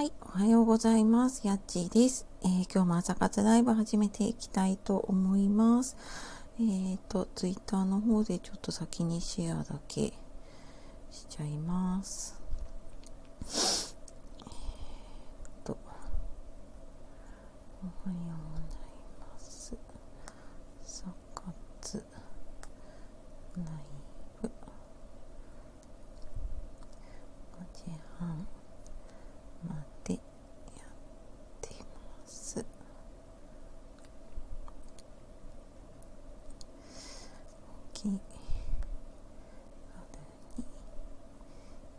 はい、おはようございます。やっちーです、えー、今日も朝活ライブ始めていきたいと思います。えっ、ー、と、ツイッターの方でちょっと先にシェアだけしちゃいます。えー、と、おはようございます。朝活ライブ5時半。までやってます。大きいに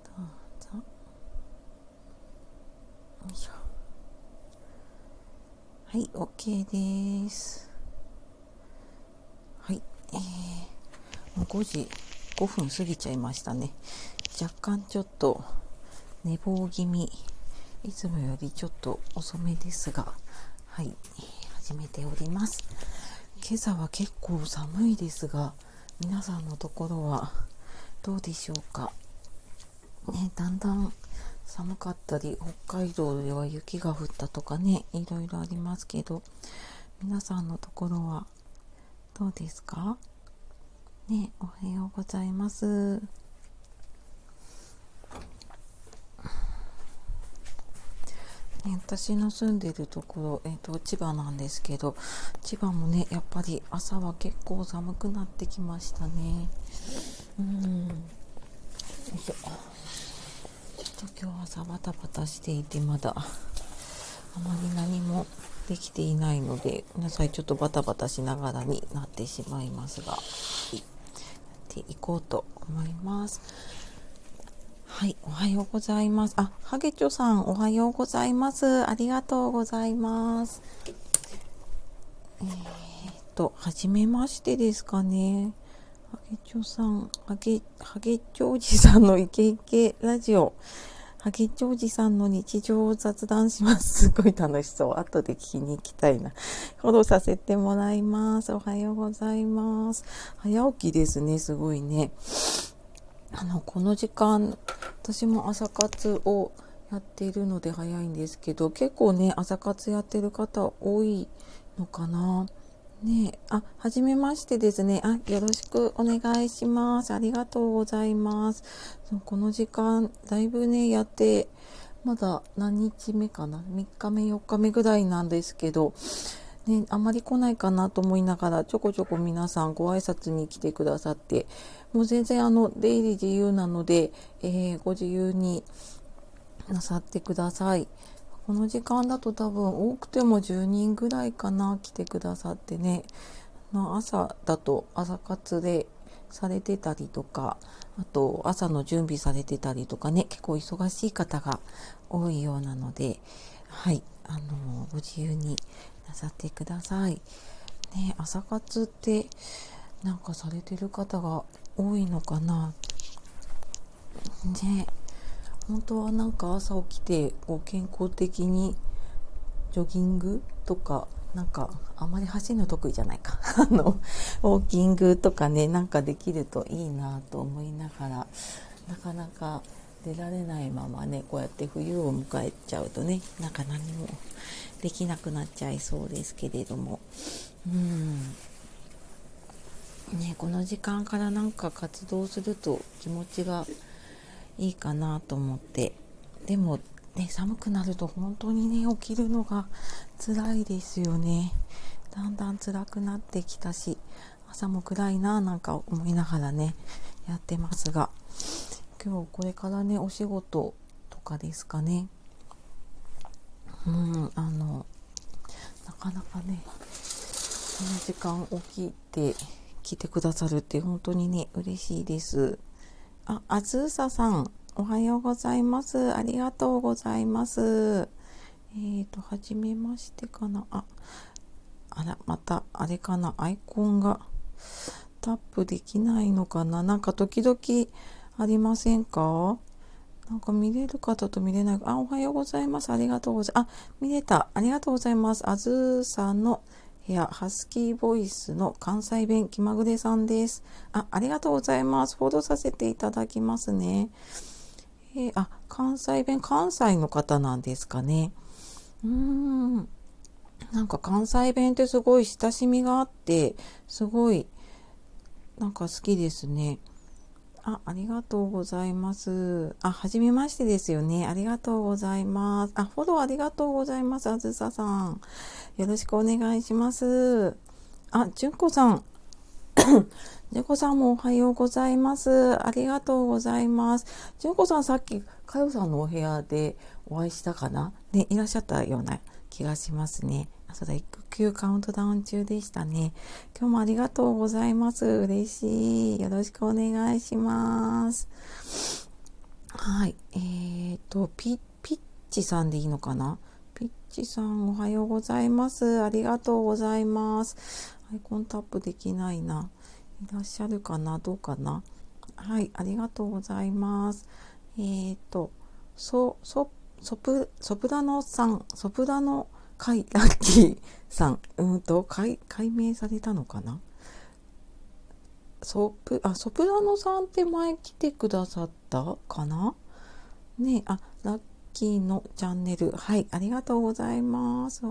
どうぞ。よいしょ。はい、OK です。はい、えー、もう5時5分過ぎちゃいましたね。若干ちょっと寝坊気味いつもよりちょっと遅めですが、はい、始めております。今朝は結構寒いですが、皆さんのところはどうでしょうか。ね、だんだん寒かったり、北海道では雪が降ったとかね、いろいろありますけど、皆さんのところはどうですか？ね、おはようございます。私の住んでるところ、えーと、千葉なんですけど千葉もねやっぱり朝は結構寒くなってきましたね。うん。よいしょと今日朝バタバタしていてまだあまり何もできていないので皆さんちょっとバタバタしながらになってしまいますが、はい、やっていこうと思いますはい、おはようございます。あ、ハゲチョさん、おはようございます。ありがとうございます。えー、っと、はじめましてですかね。ハゲチョさん、ハゲ、ハゲチョウジさんのイケイケラジオ。ハゲチョウジさんの日常を雑談します。すごい楽しそう。後で聞きに行きたいな。フォローさせてもらいます。おはようございます。早起きですね、すごいね。あの、この時間、私も朝活をやっているので早いんですけど、結構ね、朝活やってる方多いのかな。ねあ、はじめましてですね。あ、よろしくお願いします。ありがとうございます。そこの時間、だいぶね、やって、まだ何日目かな ?3 日目、4日目ぐらいなんですけど、ね、あまり来ないかなと思いながら、ちょこちょこ皆さんご挨拶に来てくださって、もう全然あの、出入り自由なので、えー、ご自由になさってください。この時間だと多分多くても10人ぐらいかな、来てくださってね。の朝だと朝活でされてたりとか、あと朝の準備されてたりとかね、結構忙しい方が多いようなので、はい、あの、ご自由になさってください。ね、朝活ってなんかされてる方が多いのかな。ね、本当はなんか朝起きてこう健康的にジョギングとかなんかあまり走るの得意じゃないか。あのウォーキングとかねなんかできるといいなと思いながらなかなか出られないままねこうやって冬を迎えちゃうとねなんか何もできなくなっちゃいそうですけれども。うん。ねこの時間からなんか活動すると気持ちがいいかなと思って。でもね寒くなると本当にね起きるのが辛いですよね。だんだん辛くなってきたし朝も暗いななんか思いながらねやってますが。今日これからねお仕事とかですかね。うんあのなかなかねこの時間起きて来てくださるって本当にね嬉しいです。ああずうささんおはようございますありがとうございますえーとはじめましてかなああらまたあれかなアイコンがタップできないのかななんか時々ありませんか？なんか見れる方と見れない。あ、おはようございます。ありがとうございます。あ、見れた。ありがとうございます。あずーさんの部屋、ハスキーボイスの関西弁気まぐれさんです。あ、ありがとうございます。フォローさせていただきますね。えー、あ、関西弁、関西の方なんですかね。うーん。なんか関西弁ってすごい親しみがあって、すごい、なんか好きですね。あ、ありがとうございます。あ、はじめましてですよね。ありがとうございます。あ、フォローありがとうございます。あずささん。よろしくお願いします。あ、じゅんこさん。じゅんこさんもおはようございます。ありがとうございます。じゅんこさんさっき、かよさんのお部屋でお会いしたかな？ね、いらっしゃったような気がしますね。あ、そうだ、育休カウントダウン中でしたね。今日もありがとうございます。嬉しい。よろしくお願いします。はい。えーと、ピッ、ピッチさんでいいのかな？ピッチさん、おはようございます。ありがとうございます。アイコンタップできないな。いらっしゃるかな？どうかな？はい、ありがとうございます。えーと、そ、そ、ソプ、ソプラノさん、ソプラノカイ、ラッキーさん、うんと、解、解明されたのかな？ソプ、あ、ソプラノさんって前来てくださったかな？ねあ、ラッキーのチャンネル。はい、ありがとうございます。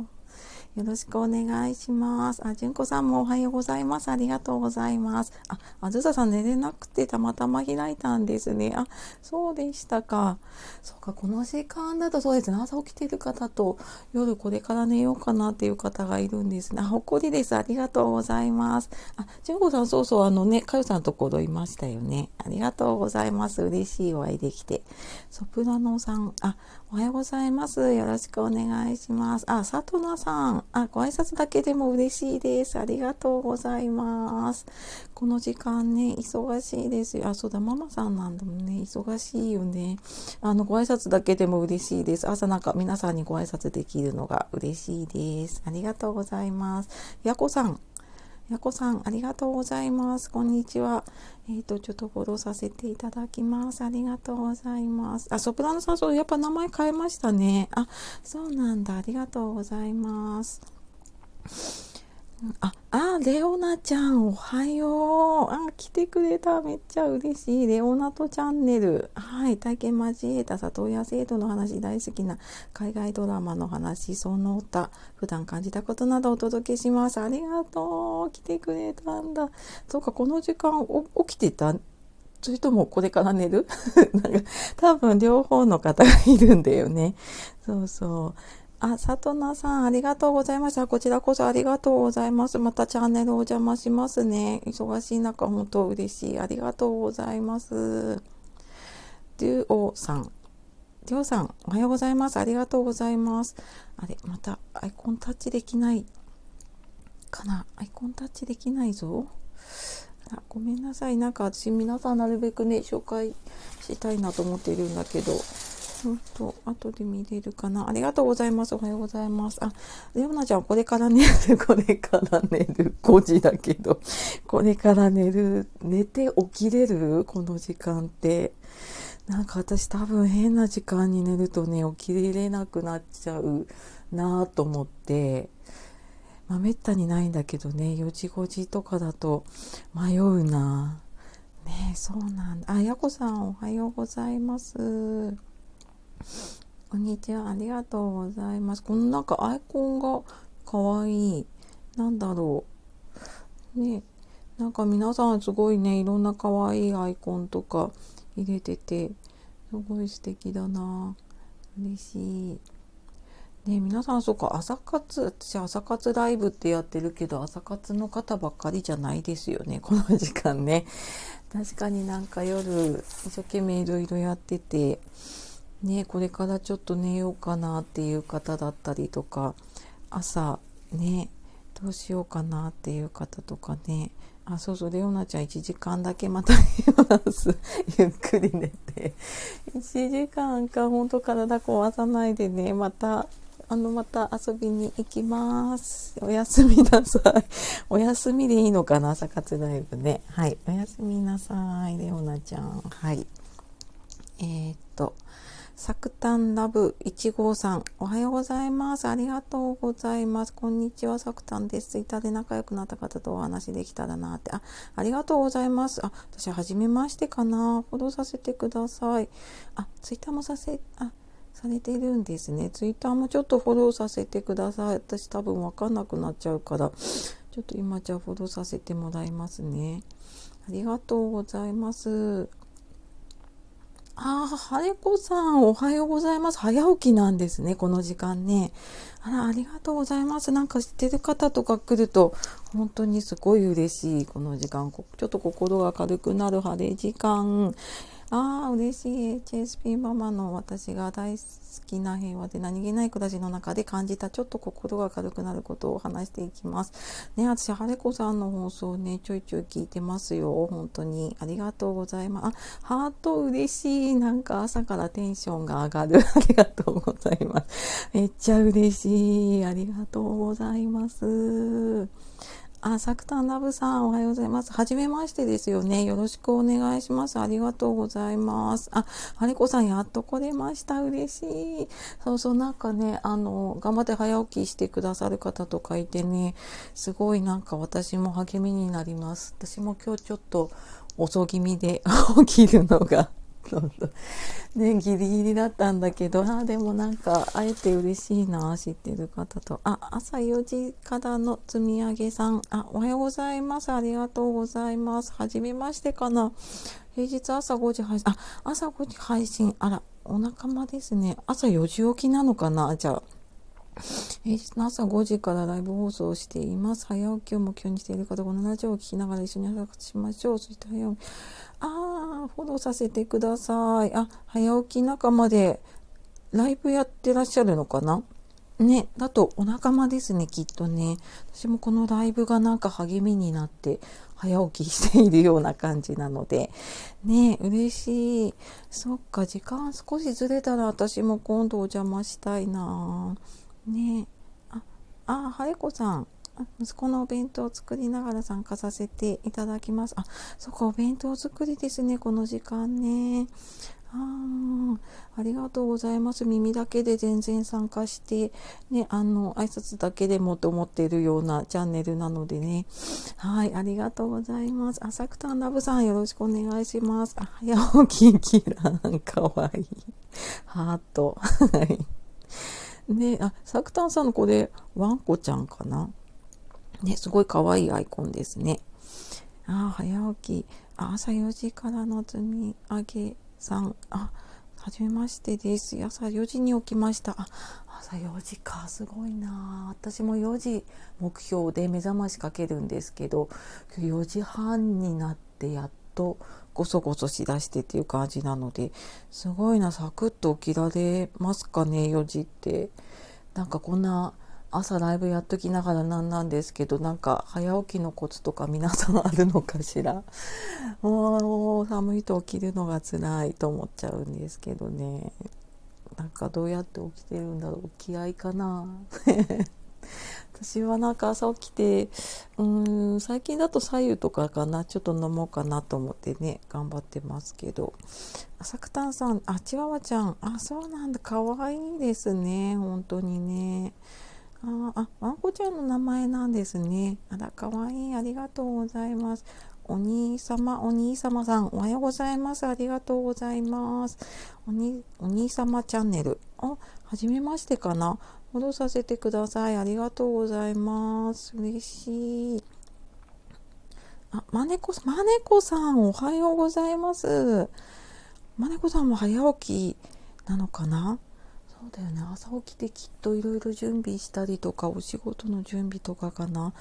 よろしくお願いします。あ、純子さんもおはようございます。ありがとうございます。あ、あずささん寝れなくてたまたま開いたんですね。あ、そうでしたか。そうか、この時間だとそうですね。朝起きてる方と夜これから寝ようかなっていう方がいるんですね。あ、ほっこりです。ありがとうございます。あ、純子さん、そうそう、あのね、かよさんのところいましたよね。ありがとうございます。嬉しいお会いできて。ソプラノさん、あ、おはようございます。よろしくお願いします。あ、さとなさん、あ、ご挨拶だけでも嬉しいです。ありがとうございます。この時間ね、忙しいですよ。あ、そうだ、ママさんなんだもんね。忙しいよね。あの、ご挨拶だけでも嬉しいです。朝なんか皆さんにご挨拶できるのが嬉しいです。ありがとうございます。やこさん、やこさん、ありがとうございます。こんにちは。えっ、ー、と、ちょっとフォローさせていただきます。ありがとうございます。あ、ソプラノさん、そう、やっぱ名前変えましたね。あ、そうなんだ。ありがとうございます。あ、あ、レオナちゃん、おはよう。あ、来てくれた。めっちゃ嬉しい。レオナとチャンネル。はい。体験交えた里親制度の話大好きな海外ドラマの話、その他、普段感じたことなどお届けします。ありがとう。来てくれたんだ。そうか、この時間起きてた？それともこれから寝る？なんか多分両方の方がいるんだよね。そうそう。あ、さとなさん、ありがとうございました。こちらこそありがとうございます。またチャンネルお邪魔しますね。忙しい中、本当嬉しい。ありがとうございます。デュオさん。デュオさん、おはようございます。ありがとうございます。あれ、またアイコンタッチできないかな。アイコンタッチできないぞ。あごめんなさい。なんか私、皆さんなるべくね、紹介したいなと思っているんだけど、うんと、後で見れるかな。ありがとうございます。おはようございます。あ、レオナちゃん、これから寝る、これから寝る。5時だけど、これから寝る。寝て起きれる？この時間って。なんか私多分変な時間に寝るとね、起きれなくなっちゃうなぁと思って、まあ、めったにないんだけどね、4時5時とかだと迷うなぁねそうなんだ。あ、やこさんおはようございます。こんにちは。ありがとうございます。このなんかアイコンがかわいい。なんだろう。ね。なんか皆さんすごいね、いろんなかわいいアイコンとか入れてて、すごい素敵だな。嬉しい。ね皆さんそうか、朝活、私朝活ライブってやってるけど、朝活の方ばっかりじゃないですよね、この時間ね。確かになんか夜、一生懸命いろいろやってて、ね、これからちょっと寝ようかなっていう方だったりとか朝ねどうしようかなっていう方とかね。あそうそうレオナちゃん1時間だけまた寝ます。ゆっくり寝て。1時間か本当体壊さないでね。またあのまた遊びに行きます。おやすみなさい。お休みでいいのかな朝活ライブね。はいおやすみなさいレオナちゃん。はい。えー、っとサクタンラブ1号さん、おはようございます。ありがとうございます。こんにちは、サクタンです。ツイッターで仲良くなった方とお話できたらなって。あ、ありがとうございます。あ、私、はじめましてかな。フォローさせてください。あ、ツイッターもさせ、あ、されてるんですね。ツイッターもちょっとフォローさせてください。私多分わかんなくなっちゃうから、ちょっと今じゃあフォローさせてもらいますね。ありがとうございます。ああ、はれこさん、おはようございます。早起きなんですね、この時間ね。あら、ありがとうございます。なんか知ってる方とか来ると、本当にすごい嬉しい、この時間。ちょっと心が軽くなる晴れ時間。ああ、嬉しい。HSP ママの私が大好きな平和で何気ない暮らしの中で感じたちょっと心が軽くなることを話していきます。ね、私、晴れ子さんの放送ね、ちょいちょい聞いてますよ。本当に。ありがとうございます。あ、ハート嬉しい。なんか朝からテンションが上がる。ありがとうございます。めっちゃ嬉しい。ありがとうございます。あ、サクタンラブさん、おはようございます。はじめましてですよね。よろしくお願いします。ありがとうございます。あ、はりこさん、やっと来れました。嬉しい。そうそう、なんかね、あの、頑張って早起きしてくださる方とかいてね、すごいなんか私も励みになります。私も今日ちょっと遅気味で 起きるのがねギリギリだったんだけどあでもなんかあえて嬉しいな知ってる方と。あ朝4時からの積み上げさん。あおはようございます。ありがとうございます。はじめましてかな。平日朝5時配信。あ朝5時配信。あらお仲間ですね。朝4時起きなのかな？じゃあ。平日の朝5時からライブ放送をしています。早起きを目標にしている方、このラジオを聞きながら一緒に朝活しましょう。そして早起き。ああ、フォローさせてください。あ、早起き仲間でライブやってらっしゃるのかな？ね、だとお仲間ですね、きっとね。私もこのライブがなんか励みになって早起きしているような感じなので。ね、嬉しい。そっか、時間少しずれたら私も今度お邪魔したいな。ねあ、あ、はれこさん。息子のお弁当を作りながら参加させていただきます。あ、そこお弁当作りですね、この時間ね。あありがとうございます。耳だけで全然参加して、ね、あの、挨拶だけでもと思っているようなチャンネルなのでね。はい、ありがとうございます。あ、サクタンラブさんよろしくお願いします。あ、早起きキラーンかわいい。ハート。はい。ね、あ、サクタンさんのこれ、ワンコちゃんかな？ね、すごい可愛いアイコンですね。あ、早起き。朝4時からの積み上げさん。あ、はじめましてです。朝4時に起きました。あ、朝4時か。すごいな。私も4時目標で目覚ましかけるんですけど、今日4時半になってやっとごそごそしだしてっていう感じなので、すごいな。サクッと起きられますかね、4時って。なんかこんな朝ライブやっときながらなんなんですけどなんか早起きのコツとか皆さんあるのかしら？もう寒いと起きるのが辛いと思っちゃうんですけどねなんかどうやって起きてるんだろう気合かな？私はなんか朝起きてうん最近だと左右とかかなちょっと飲もうかなと思ってね頑張ってますけど朝くたんさんあチワワちゃんあそうなんだかわいいですね本当にねああ、ワンコちゃんの名前なんですね。あら、かわいい。ありがとうございます。お兄様、お兄様さん、おはようございます。ありがとうございます。おにお兄様チャンネル。あ、はじめましてかな。戻させてください。ありがとうございます。嬉しい。あ、まねこ、まねこさん、おはようございます。まねこさんも早起きなのかな？そうだよね。朝起きてきっといろいろ準備したりとかお仕事の準備とかかな。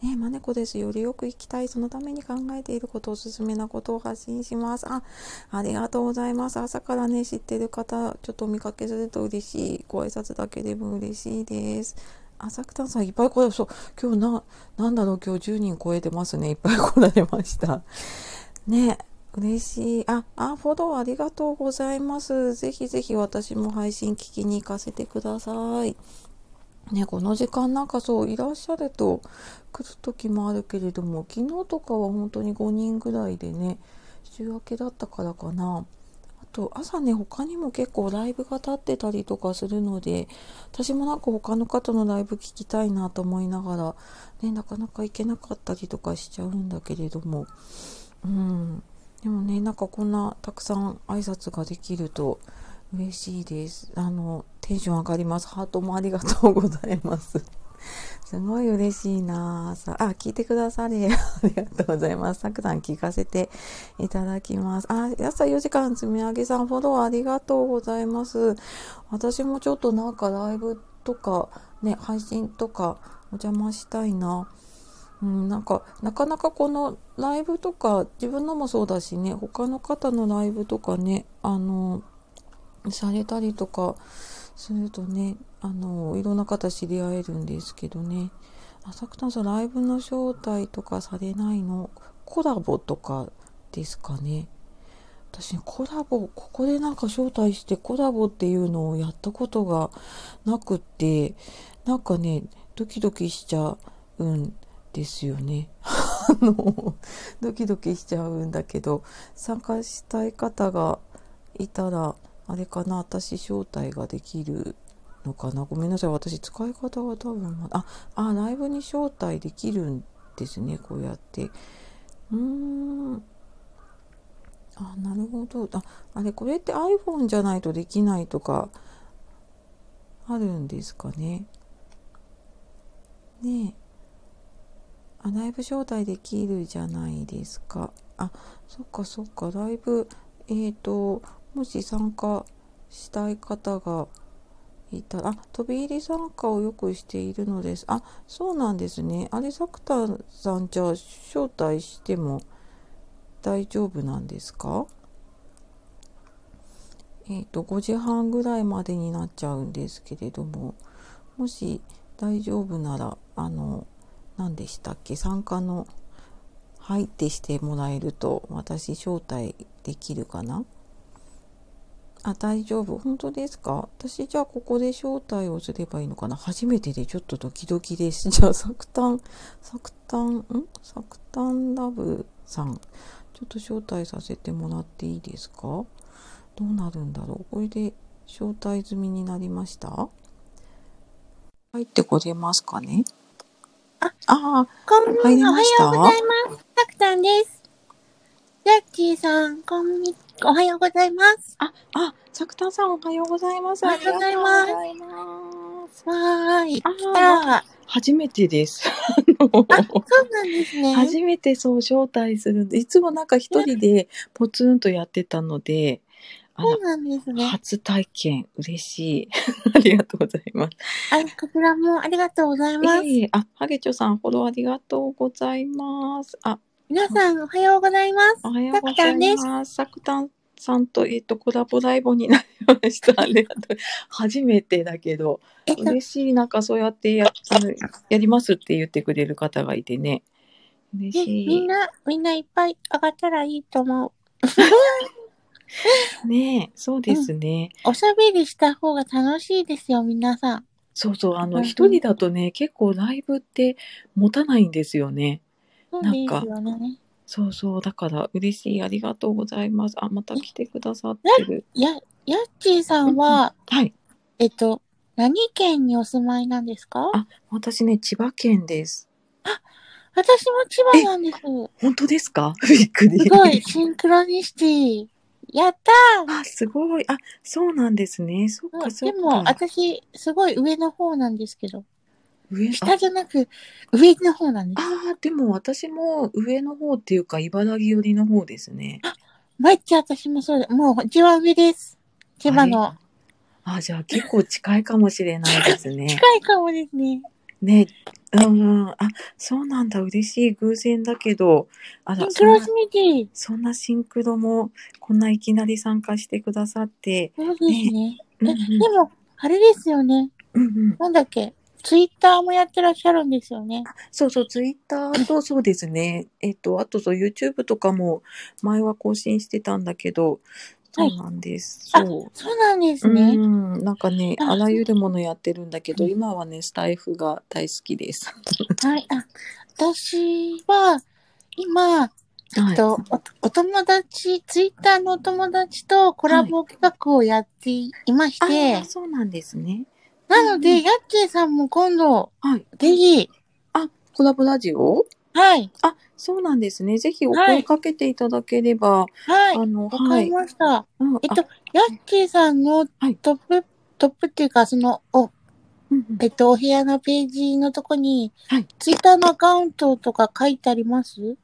ねえまねこです。よりよく生きたい。そのために考えていることおすすめなことを発信します。あありがとうございます。朝からね知ってる方ちょっとお見かけすると嬉しい。ご挨拶だけでも嬉しいです。朝倉さんいっぱい来られそう今日ななんだろう今日10人超えてますね。いっぱい来られました。ね嬉しい。あ、あ、フォローありがとうございます。ぜひぜひ私も配信聞きに行かせてください。ね、この時間なんかそう、いらっしゃると来る時もあるけれども、昨日とかは本当に5人ぐらいでね、週明けだったからかな。あと朝ね他にも結構ライブが立ってたりとかするので私もなんか他の方のライブ聞きたいなと思いながら、ね、なかなか行けなかったりとかしちゃうんだけれどもうんでもねなんかこんなたくさん挨拶ができると嬉しいですあのテンション上がりますハートもありがとうございます すごい嬉しいなさあ、聞いてくださり ありがとうございます。さくさん聞かせていただきます。あ、朝4時間積み上げさんフォローありがとうございます。私もちょっとなんかライブとかね、配信とかお邪魔したいな。うん、なんかなかなかこのライブとか自分のもそうだしね他の方のライブとかねあのされたりとかするとねあのいろんな方知り合えるんですけどね。浅草さんライブの招待とかされないの？コラボとかですかね。私コラボここでなんか招待してコラボっていうのをやったことがなくってなんかねドキドキしちゃうんですよね。あのドキドキしちゃうんだけど参加したい方がいたらあれかな私招待ができるのかな。ごめんなさい私使い方が多分ああライブに招待できるんですねこうやって。うーん。あなるほど。ああれこれって iPhone じゃないとできないとかあるんですかね。ねえ。あライブ招待できるじゃないですかあそっかそっかライブえっ、ー、ともし参加したい方がいたら、あ、飛び入り参加をよくしているのです。あ、そうなんですね。あれ、サクタさん、じゃあ、招待しても大丈夫なんですか？えっ、ー、と、5時半ぐらいまでになっちゃうんですけれども、もし大丈夫なら、あの、何でしたっけ、参加の入ってしてもらえると、私、招待できるかな？あ、大丈夫。本当ですか？私じゃあここで招待をすればいいのかな？初めてでちょっとドキドキです。じゃあ、サクタン、サクタン、ん？サクタンラブさん。ちょっと招待させてもらっていいですか？どうなるんだろう？これで招待済みになりました？入ってこれますかね？あ、あこん入りましたおはようございます。サクタンです。ジャッキーさん、こんにおはようございます。あ、あ、サクタさんおはようございます。おはようございます。わーい、来た。初めてです。あ、そうなんですね。初めてそう招待するんで、いつもなんか一人でポツンとやってたので、そうなんですね。初体験、嬉しい。ありがとうございます。あ、こちらもありがとうございます。えー、あ、ハゲチョさん、フォローありがとうございます。あ、皆さん、おはようございます。おはようございます。サクタンさんと、えっ、と、コラボライブになりました。ありがとう。初めてだけど、えっと、嬉しい。なんかそうやってやあのやりますって言ってくれる方がいてね。嬉しい。みんな、みんないっぱい上がったらいいと思う。ねえ、そうですね、うん、おしゃべりした方が楽しいですよ、皆さん。そうそう、あの、一、人だとね、結構ライブって持たないんですよね。なんか、ね、そうそう、だから嬉しい、ありがとうございます。あ、また来てくださってる。や、やっちーさんは、はい。えっと、何県にお住まいなんですか？あ、私ね、千葉県です。あ、私も千葉なんです。本当ですか？びっくり。すごい、シンクロニシティ。やったーあ、すごい。あ、そうなんですね。そっか、そっか。でも、私、すごい上の方なんですけど。上下じゃなく、上の方なんです。ああ、でも私も上の方っていうか、茨城寄りの方ですね。あ、毎日私もそうで、もう、一番上です。千葉の。あじゃあ結構近いかもしれないですね。近いかもですね。ね、うん、あ、そうなんだ、嬉しい偶然だけど、あら、シンクロシミティ。そんなシンクロも、こんないきなり参加してくださって。そうですね。でも、あれですよね。うんうん。なんだっけ？ツイッターもやってらっしゃるんですよね。そうそう、ツイッターとそうですね。えっと、あとそう、YouTube とかも前は更新してたんだけど、そうなんです。はい、そう。そうなんですね。うん。なんかね、あらゆるものやってるんだけど、今はね、スタイフが大好きです。はい。あ、私は、今、えっと、おお友達、ツイッターのお友達とコラボ企画をやっていまして、あーそうなんですね。なので、ヤッキーさんも今度、はい。ぜひ、あ、コラボラジオ？はい、あ、そうなんですね。ぜひおはい声かけていただければ、はい、あの、わかはい。りました。うんえっと、ヤッキーさんのはいトップ、トップっていうか、その、お、えっと、お部屋のページのとこに、はいツイッターのアカウントとか書いてあります？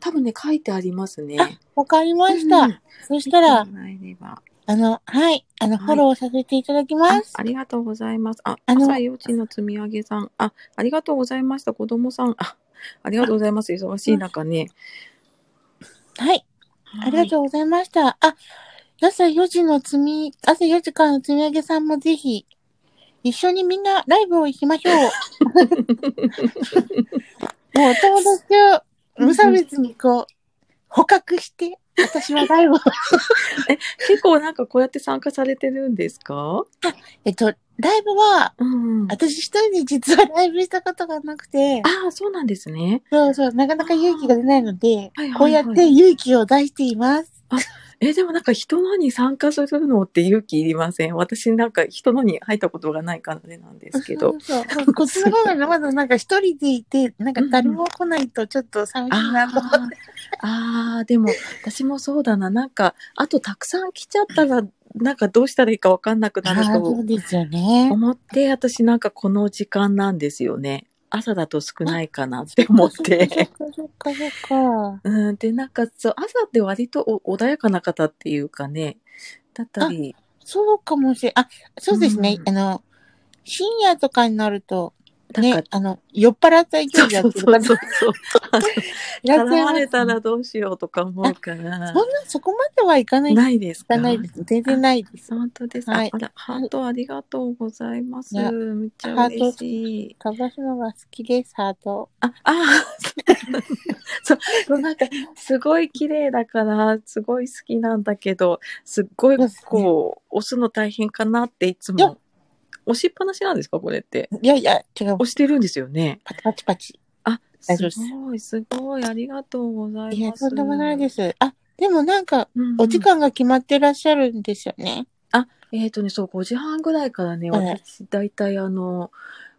多分ね、書いてありますね。あわかりました。うんそしたらあの、はい、あの、はいフォローさせていただきます。あありがとうございます。あ、あの朝4時の積み上げさん。あ、ありがとうございました。子供さん。あ、ありがとうございます。忙しい中ね。はい、ありがとうございました。あ、朝4時の積み、朝4時からの積み上げさんもぜひ、一緒にみんなライブを行きましょう。もうお友達を無差別にこう、捕獲して、私はライブを。結構なんかこうやって参加されてるんですか？えっと、ライブは、うん。あ私一人で実はライブしたことがなくて、あ、そうなんですね。そうそう、なかなか勇気が出ないので、はいはいはいこうやって勇気を出しています。え、でもなんか人のに参加するのって勇気いりません？私なんか人のに入ったことがないからあれなんですけど。そうそう こっちの方がまだなんか一人でいて、なんか誰も来ないとちょっと寂しいなと思って。あ あ、でも私もそうだな。なんか、あとたくさん来ちゃったら、なんかどうしたらいいかわかんなくなるとうですよね。思って、私なんかこの時間なんですよね。朝だと少ないかなって思って。そっかそっか。うん、で、なんかそう、朝って割とお穏やかな方っていうかね、だったり、そうかもしれん。あ、そうですね。うんあの、深夜とかになると、なんかね、あの、酔っ払った勢いでやってる方そうそうそう。絡まれたらどうしようとか思うからそんな、そこまではいかない。ないですか？ないです。全然ないです。本当です。はいああら、ハートありがとうございます。めっちゃ嬉しい。飛ばすのが好きです、ハート。あ、あ そう、なんか、すごい綺麗だから、すごい好きなんだけど、すっごいこう、押すの大変かなっていつも。押しっぱなしなんですかこれって？いやいや、違う。押してるんですよね。パチパチパチ。あ、すごい、すごい、ありがとうございます。いや、とんでもないです。あ、でもなんか、うんうんお時間が決まってらっしゃるんですよね。えっ、とね、そう、5時半ぐらいからね、はい私、大体あの、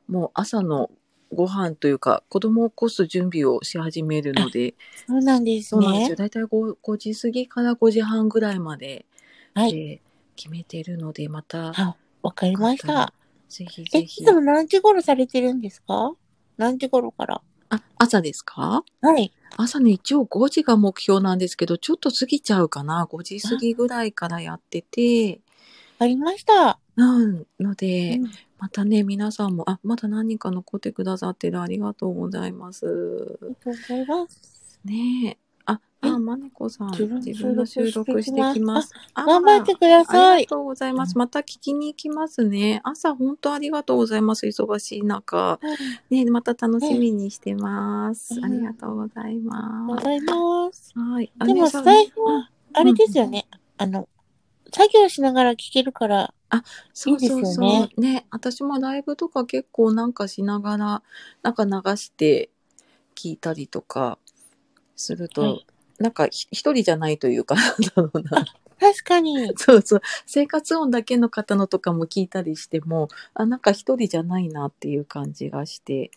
もう朝のご飯というか、子供を起こす準備をし始めるので、そうなんですねそうなんですよ。。大体 5, 5時過ぎから5時半ぐらいまで、はい。で決めてるので、また、あ、わかりました。ぜひえ、ぜひいつ。も何時頃されてるんですか？何時頃から？あ、朝ですか？はい。朝ね、一応5時が目標なんですけど、ちょっと過ぎちゃうかな。5時過ぎぐらいからやってて、わかりました。うん、のうで、んまたね、皆さんも、あ、まだ何人か残ってくださってる。ありがとうございます。ありがとうございます。ねえ。あ、まねこさん、自分の収録してきます。あ頑張ってくだあさい。りがとうございます。また聞きに行きますね。朝本当ありがとうございます。忙しい中。ね、また楽しみにしてます。うんありがとうございありがまとうございます。す。はい。でも、スさタイフは、あれですよね。あの、作業しながら聞けるから、そうそうそう。よねね私もライブとか結構なんかしながら、なんか流して聞いたりとかすると、はいなんかひ一人じゃないというか、なんだろうな。確かに。そうそう。生活音だけの方のとかも聞いたりしても、あ、なんか一人じゃないなっていう感じがして、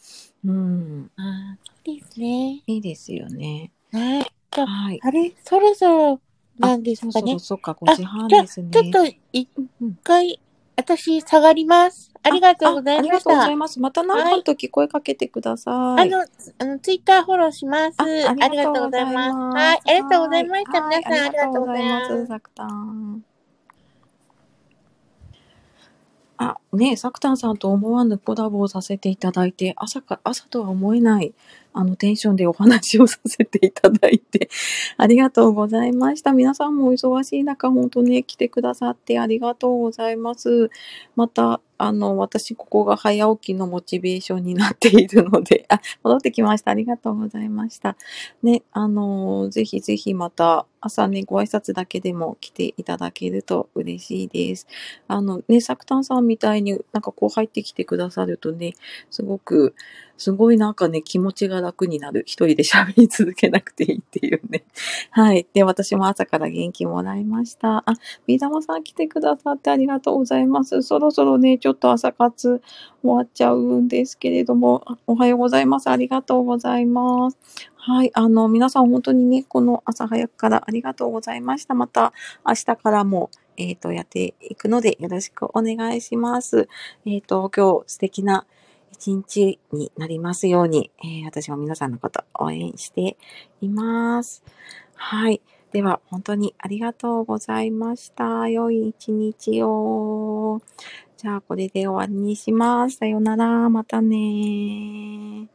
うん、あーそうですね。いいですよね。はい。じゃあ、はい。あれ、そろそろなんですかね？そうそう。そうか、5時半じゃあ、ですね。ちょっと一回、私下がります。ありがとうございました。あありがとうございます。また何かの時声かけてください。あの、あの、ツイッターフォローします。あありがとうございます。はい、ありがとうございました。はい皆さん、ありがとうございます。サクタン。あ、ねえ、サクタンさんと思わぬコラボをさせていただいて、朝か、朝とは思えない、あの、テンションでお話をさせていただいて、ありがとうございました。皆さんもお忙しい中、本当ね、来てくださってありがとうございます。また、あの、私、ここが早起きのモチベーションになっているので、あ、戻ってきました。ありがとうございました。ね、あのぜひぜひまた朝ね、ご挨拶だけでも来ていただけると嬉しいです。あのね、サクタンさんみたいになんかこう入ってきてくださるとね、すごく、すごいなんかね、気持ちが楽になる。一人で喋り続けなくていいっていうね。はい。で、私も朝から元気もらいました。あ、ビー玉さん来てくださってありがとうございます。そろそろね、ちょっと朝活終わっちゃうんですけれども、おはようございます。ありがとうございます。はい。あの、皆さん本当にね、この朝早くからありがとうございました。また明日からも、えっ、ー、と、やっていくのでよろしくお願いします。えっ、ー、と、今日素敵な一日になりますように、えー、私も皆さんのこと応援しています。はい。では、本当にありがとうございました。良い一日を。じゃあ、これで終わりにします。さよなら。またね